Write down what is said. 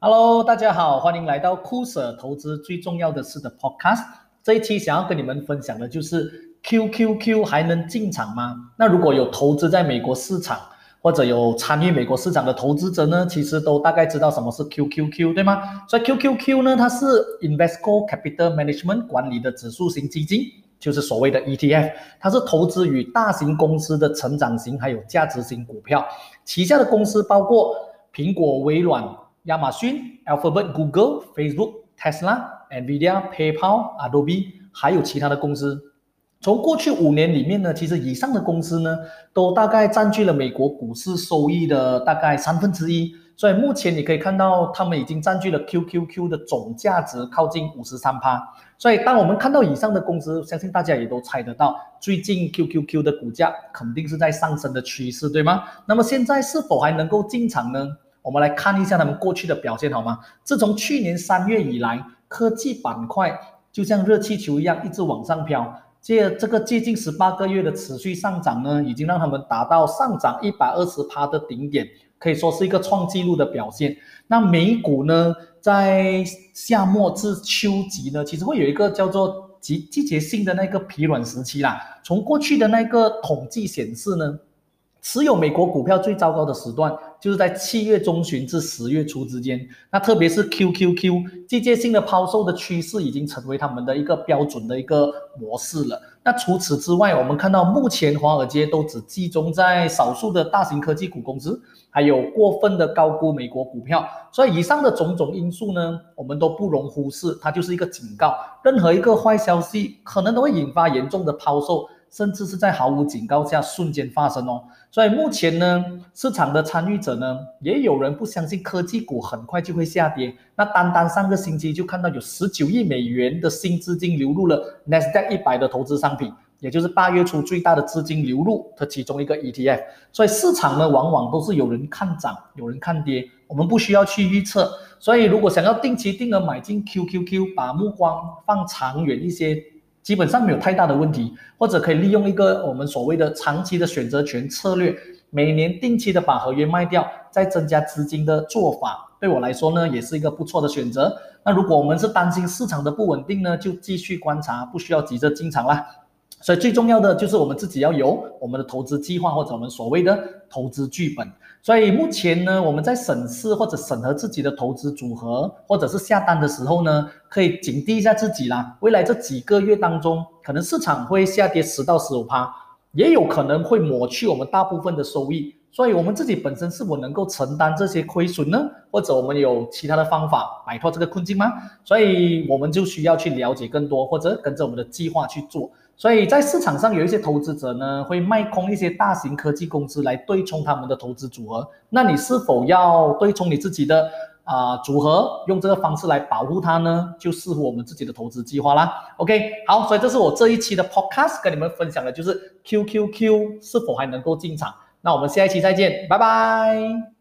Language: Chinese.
Hello，大家好，欢迎来到酷舍投资最重要的事的 Podcast。这一期想要跟你们分享的就是 QQQ 还能进场吗？那如果有投资在美国市场或者有参与美国市场的投资者呢，其实都大概知道什么是 QQQ，对吗？所以 QQQ 呢，它是 Invesco Capital Management 管理的指数型基金，就是所谓的 ETF，它是投资于大型公司的成长型还有价值型股票，旗下的公司包括苹果、微软。亚马逊、Alphabet、Google、Facebook、Tesla、Nvidia、PayPal、Adobe，还有其他的公司。从过去五年里面呢，其实以上的公司呢，都大概占据了美国股市收益的大概三分之一。所以目前你可以看到，他们已经占据了 QQQ 的总价值靠近五十三趴。所以当我们看到以上的公司，相信大家也都猜得到，最近 QQQ 的股价肯定是在上升的趋势，对吗？那么现在是否还能够进场呢？我们来看一下他们过去的表现好吗？自从去年三月以来，科技板块就像热气球一样一直往上飘。这这个接近十八个月的持续上涨呢，已经让他们达到上涨一百二十趴的顶点，可以说是一个创纪录的表现。那美股呢，在夏末至秋季呢，其实会有一个叫做季季节性的那个疲软时期啦。从过去的那个统计显示呢。持有美国股票最糟糕的时段，就是在七月中旬至十月初之间。那特别是 QQQ 季节性的抛售的趋势，已经成为他们的一个标准的一个模式了。那除此之外，我们看到目前华尔街都只集中在少数的大型科技股公司，还有过分的高估美国股票。所以以上的种种因素呢，我们都不容忽视，它就是一个警告。任何一个坏消息，可能都会引发严重的抛售。甚至是在毫无警告下瞬间发生哦，所以目前呢，市场的参与者呢，也有人不相信科技股很快就会下跌。那单单上个星期就看到有十九亿美元的新资金流入了 Nasdaq 一百的投资商品，也就是八月初最大的资金流入的其中一个 ETF。所以市场呢，往往都是有人看涨，有人看跌，我们不需要去预测。所以如果想要定期定额买进 QQQ，把目光放长远一些。基本上没有太大的问题，或者可以利用一个我们所谓的长期的选择权策略，每年定期的把合约卖掉，再增加资金的做法，对我来说呢，也是一个不错的选择。那如果我们是担心市场的不稳定呢，就继续观察，不需要急着进场啦。所以最重要的就是我们自己要有我们的投资计划或者我们所谓的投资剧本。所以目前呢，我们在审视或者审核自己的投资组合或者是下单的时候呢，可以警惕一下自己啦。未来这几个月当中，可能市场会下跌十到十五趴，也有可能会抹去我们大部分的收益。所以我们自己本身是否能够承担这些亏损呢？或者我们有其他的方法摆脱这个困境吗？所以我们就需要去了解更多，或者跟着我们的计划去做。所以在市场上有一些投资者呢，会卖空一些大型科技公司来对冲他们的投资组合。那你是否要对冲你自己的啊组合，用这个方式来保护它呢？就视乎我们自己的投资计划啦。OK，好，所以这是我这一期的 Podcast 跟你们分享的，就是 QQQ 是否还能够进场。那我们下一期再见，拜拜。